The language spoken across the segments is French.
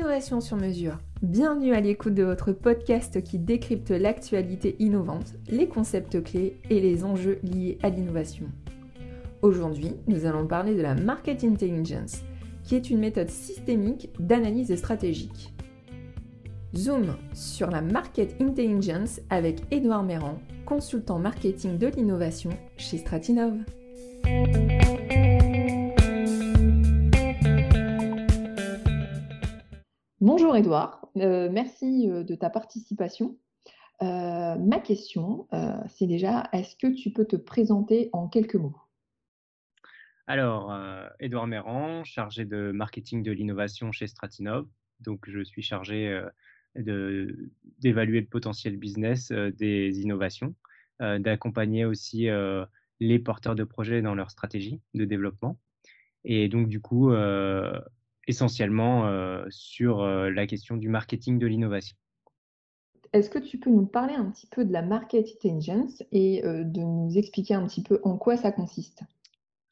Innovation sur mesure. Bienvenue à l'écoute de votre podcast qui décrypte l'actualité innovante, les concepts clés et les enjeux liés à l'innovation. Aujourd'hui, nous allons parler de la Market Intelligence, qui est une méthode systémique d'analyse stratégique. Zoom sur la Market Intelligence avec Édouard Méran, consultant marketing de l'innovation chez Stratinov. Bonjour Edouard, euh, merci euh, de ta participation. Euh, ma question, c'est déjà, est-ce que tu peux te présenter en quelques mots? Alors, Edouard Méran, chargé de marketing de l'innovation chez Stratinov. Donc, je suis chargé d'évaluer le potentiel business des innovations, d'accompagner aussi les porteurs de projets dans leur stratégie de développement. Et donc, du coup, essentiellement euh, sur euh, la question du marketing de l'innovation. Est-ce que tu peux nous parler un petit peu de la market intelligence et euh, de nous expliquer un petit peu en quoi ça consiste?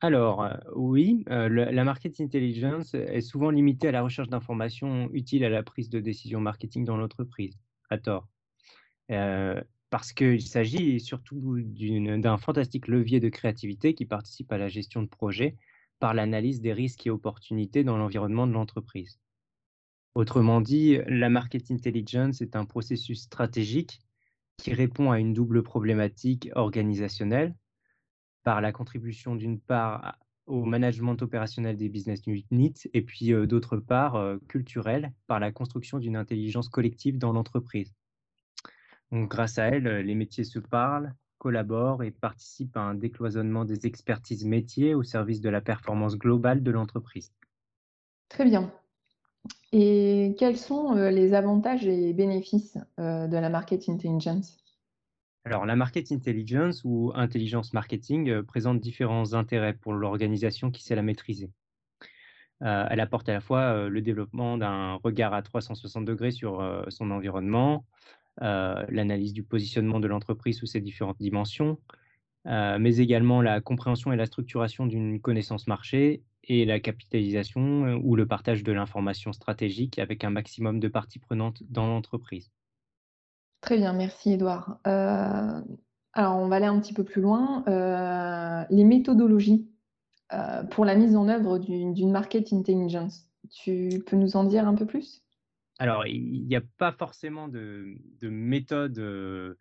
Alors, oui, la market intelligence est souvent limitée à la recherche d'informations utiles à la prise de décision marketing dans l'entreprise, à tort. parce qu'il s'agit surtout d'un fantastique levier de créativité qui participe à la gestion de projets par l'analyse des risques et opportunités dans l'environnement de l'entreprise. Autrement dit, la market intelligence est un processus stratégique qui répond à une double problématique organisationnelle par la contribution d'une part au management opérationnel des business units et puis euh, d'autre part euh, culturelle par la construction d'une intelligence collective dans l'entreprise. Donc, grâce à elle, les métiers se parlent, collabore et participe à un décloisonnement des expertises métiers au service de la performance globale de l'entreprise. Très bien. Et quels sont euh, les avantages et bénéfices euh, de la market intelligence? Alors, la market intelligence ou intelligence marketing euh, présente différents intérêts pour l'organisation qui sait la maîtriser. elle apporte à la fois le développement d'un regard à 360 degrés sur son environnement, l'analyse du positionnement de l'entreprise sous ses différentes dimensions, euh, mais également la compréhension et la structuration d'une connaissance marché et la capitalisation euh, ou le partage de l'information stratégique avec un maximum de parties prenantes dans l'entreprise. Très bien, merci Edouard. alors, on va aller un petit peu plus loin. les méthodologies pour la mise en œuvre d'une market intelligence, tu peux nous en dire un peu plus? Alors, il n'y a pas forcément de, méthode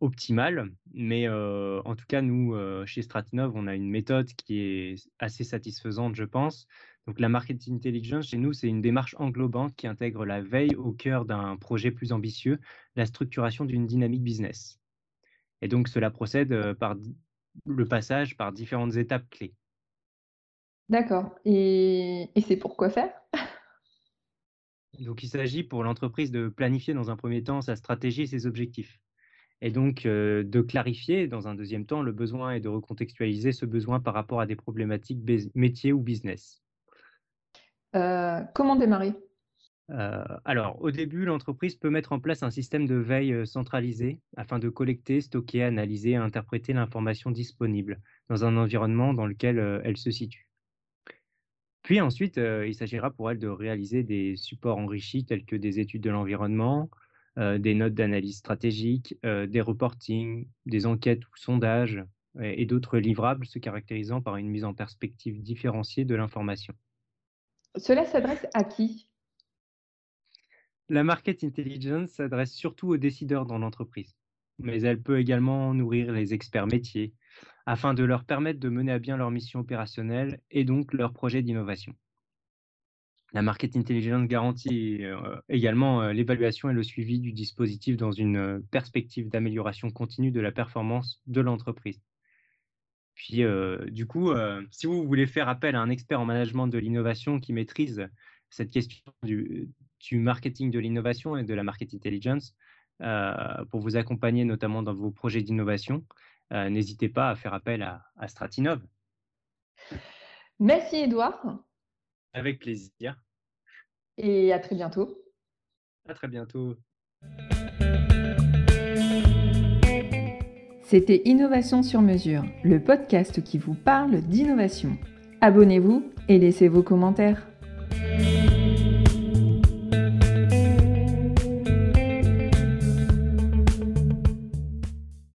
optimale, mais en tout cas, nous, chez Stratinov, on a une méthode qui est assez satisfaisante, je pense. Donc, la market intelligence, chez nous, c'est une démarche englobante qui intègre la veille au cœur d'un projet plus ambitieux, la structuration d'une dynamique business. Et donc, cela procède par le passage par différentes étapes clés. D'accord. Et, et c'est pour quoi faire? Donc, il s'agit pour l'entreprise de planifier dans un premier temps sa stratégie et ses objectifs. Et donc, euh, de clarifier dans un deuxième temps le besoin et de recontextualiser ce besoin par rapport à des problématiques métiers ou business. Euh, comment démarrer? Euh, alors, au début, l'entreprise peut mettre en place un système de veille centralisé afin de collecter, stocker, analyser et interpréter l'information disponible dans un environnement dans lequel elle se situe. Puis ensuite, il s'agira pour elle de réaliser des supports enrichis tels que des études de l'environnement, des notes d'analyse stratégique, des reportings, des enquêtes ou sondages et, d'autres livrables se caractérisant par une mise en perspective différenciée de l'information. Cela s'adresse à qui? La market intelligence s'adresse surtout aux décideurs dans l'entreprise, mais elle peut également nourrir les experts métiers, afin de leur permettre de mener à bien leur mission opérationnelle et donc leur projet d'innovation. La Market Intelligence garantit euh, également euh, l'évaluation et le suivi du dispositif dans une euh, perspective d'amélioration continue de la performance de l'entreprise. Puis, du coup, si vous voulez faire appel à un expert en management de l'innovation qui maîtrise cette question du, du marketing de l'innovation et de la market intelligence, pour vous accompagner notamment dans vos projets d'innovation, euh, n'hésitez pas à faire appel à, à Stratinov. Merci Edouard. Avec plaisir. Et à très bientôt. À très bientôt. C'était Innovation sur mesure, le podcast qui vous parle d'innovation. Abonnez-vous et laissez vos commentaires.